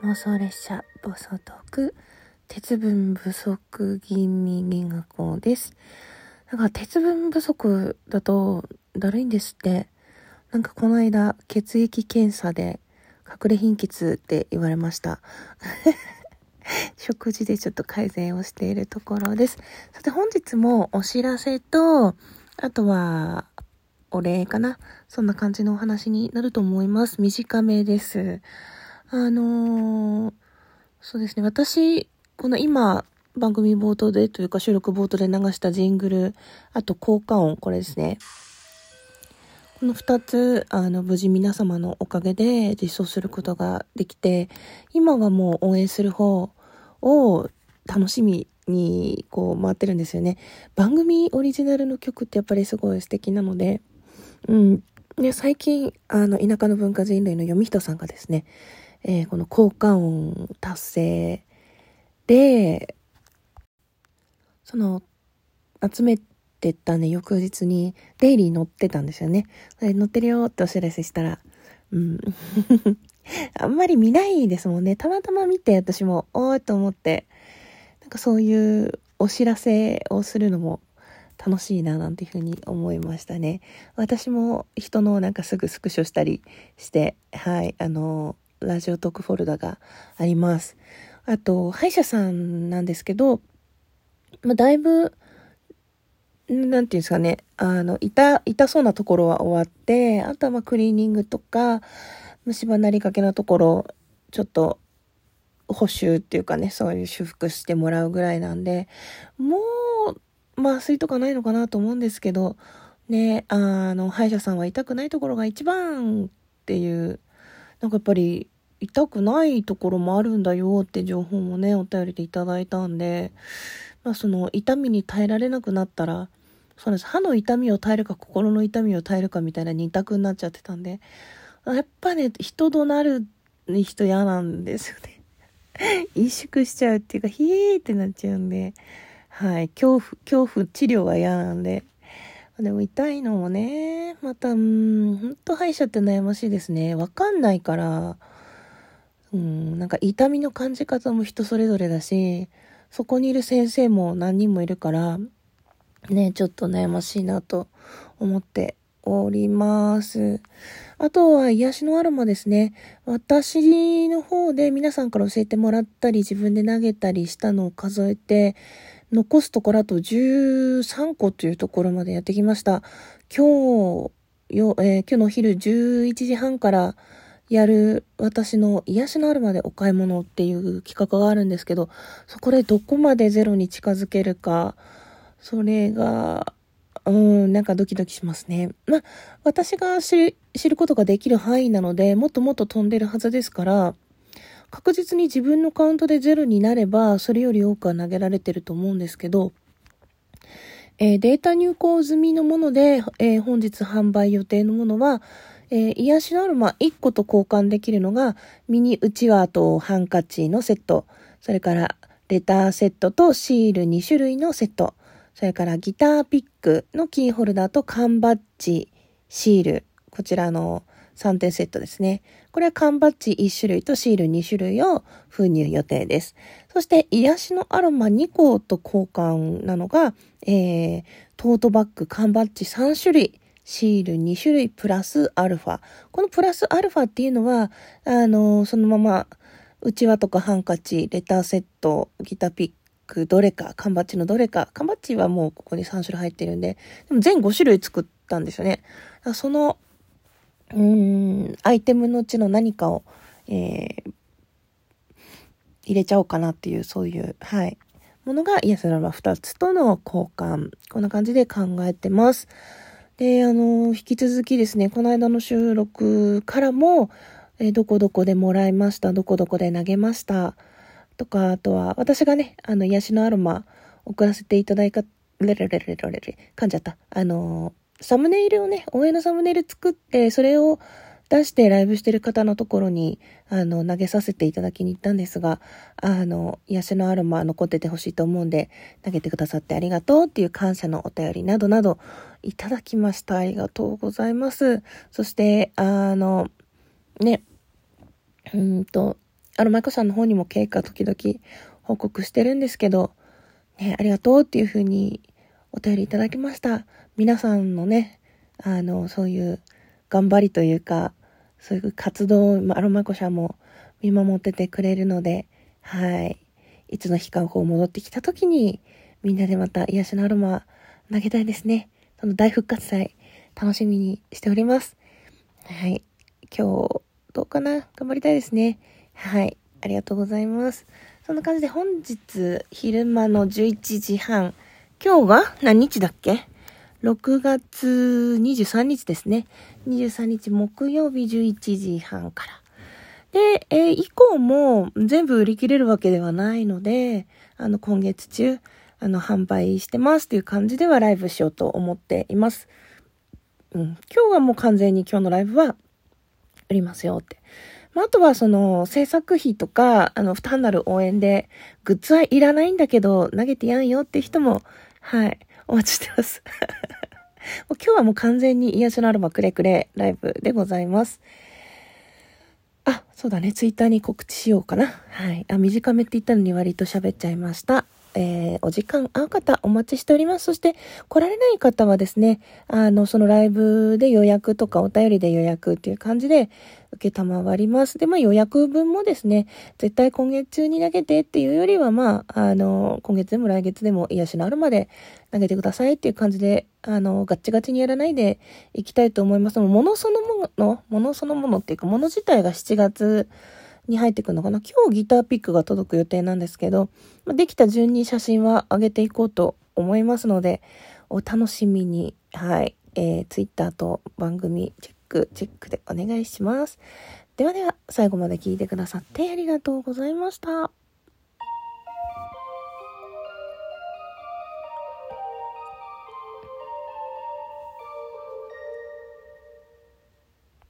妄想列車暴走トーク鉄分不足気味銀河校です。なんか鉄分不足だとだるいんですって。なんかこの間血液検査で隠れ貧血って言われました。食事でちょっと改善をしているところです。さて本日もお知らせと、あとはお礼かな。そんな感じのお話になると思います。短めです。あのーそうですね。私、この今、番組冒頭でというか収録冒頭で流したジングル、あと効果音、これですね。この二つ、あの、無事皆様のおかげで実装することができて、今はもう応援する方を楽しみにこう回ってるんですよね。番組オリジナルの曲ってやっぱりすごい素敵なので、うん。で、最近、あの、田舎の文化人類の読人さんがですね、えーこの効果音達成で、その、集めてたね、翌日に、デイリー載ってたんですよね。で載ってるよってお知らせしたら、うん。あんまり見ないですもんね。たまたま見て、私も、おーいと思って、なんかそういうお知らせをするのも楽しいななんていうふうに思いましたね。私も人のなんかすぐスクショしたりして、はい、あの、ラジオトークフォルダがあります。あと、歯医者さんなんですけど、まあ、だいぶ、なんていうんですかね、あの、痛、痛そうなところは終わって、あとはまあクリーニングとか、虫歯なりかけのところ、ちょっと、補修っていうかね、そういう修復してもらうぐらいなんで、もう、麻酔とかないのかなと思うんですけど、ね、あの、歯医者さんは痛くないところが一番っていう、なんかやっぱり、痛くないところもあるんだよって情報もね、お便りでいただいたんで、まあその痛みに耐えられなくなったら、そうです。歯の痛みを耐えるか心の痛みを耐えるかみたいな二択になっちゃってたんで、やっぱね、人となる人嫌なんですよね。萎縮しちゃうっていうか、ヒーってなっちゃうんで、はい、恐怖、恐怖治療は嫌なんで。でも痛いのもね、また、うん、ほんと歯医者って悩ましいですね。わかんないから、うん、なんか痛みの感じ方も人それぞれだし、そこにいる先生も何人もいるから、ね、ちょっと悩ましいなと思っております。あとは癒しのアロマですね。私の方で皆さんから教えてもらったり自分で投げたりしたのを数えて、残すところあと13個というところまでやってきました。今日、よ、えー今日の昼11時半からやる私の癒しのあるまでお買い物っていう企画があるんですけど、そこでどこまでゼロに近づけるか、それが、うん、なんかドキドキしますね。まあ、私が知る知ることができる範囲なので、もっともっと飛んでるはずですから、確実に自分のカウントでゼロになれば、それより多くは投げられてると思うんですけど、えーデータ入稿済みのもので、えー本日販売予定のものは、えー癒しのアロマ1個と交換できるのが、ミニうちわとハンカチのセット、それからレターセットとシール2種類のセット、それからギターピックのキーホルダーと缶バッジ、シール、こちらの3点セットですね。これは缶バッジ1種類とシール2種類を封入予定です。そして、癒しのアロマ2個と交換なのが、えー、トートバッグ、缶バッジ3種類、シール2種類プラスアルファ。このプラスアルファっていうのは、あのそのまま、うちわとかハンカチ、レターセット、ギターピック、どれか、缶バッジのどれか。缶バッジはもうここに3種類入ってるんで、でも全5種類作ったんですよね。その、うん、アイテムのうちの何かを、えー入れちゃおうかなっていう、そういう、はい。ものが、イエスラバ2つとの交換。こんな感じで考えてます。で、あの、引き続きですね、この間の収録からも、えどこどこでもらいました、どこどこで投げました、とか、あとは、私がね、あの、癒しのアロマ送らせていただいた、レレレレレレ、噛んじゃった。あの、サムネイルをね、応援のサムネイル作って、それを出してライブしてる方のところに、あの、投げさせていただきに行ったんですが、あの、癒しのアロマ残っててほしいと思うんで、投げてくださってありがとうっていう感謝のお便りなどなどいただきました。ありがとうございます。そして、あの、ね、うんと、あの、マイコさんの方にも経過時々報告してるんですけど、ね、ありがとうっていう風にお便りいただきました。皆さんのね、あの、そういう頑張りというか、そういう活動をアロマコ社も見守っててくれるので、はい。いつの日かこう戻ってきた時に、みんなでまた癒しのアロマ投げたいですね。その大復活祭、楽しみにしております。はい。今日、どうかな？頑張りたいですね。はい。ありがとうございます。そんな感じで本日、昼間の11時半。今日が何日だっけ？?6 月23日ですね。23日木曜日11時半から。で、えー、以降も全部売り切れるわけではないので、あの、今月中、あの、販売してますっていう感じではライブしようと思っています。うん。今日はもう完全に今日のライブは売りますよって。まあ、あとはその制作費とか、あの、負担なる応援で、グッズはいらないんだけど、投げてやんよって人も、はい、お待ちしてます。今日はもう完全に癒しのあるバくれくれライブでございます。あ、そうだね。ツイッターに告知しようかな。はい。あ、短めって言ったのに割と喋っちゃいました。えー、お時間合う方お待ちしております。そして来られない方はですね、あの、そのライブで予約とかお便りで予約っていう感じで受けたまわります。で、まあ予約分もですね、絶対今月中に投げてっていうよりは、まあ、あの、今月でも来月でも癒しのあるまで投げてくださいっていう感じで、あの、ガッチガチにやらないでいきたいと思います。ものそのもの、ものそのものっていうか、もの自体が7月、に入ってくるのかな？今日ギターピックが届く予定なんですけど、できた順に写真は上げていこうと思いますので、お楽しみに、はい、えー、Twitter と番組チェック、チェックでお願いします。ではでは、最後まで聞いてくださってありがとうございました。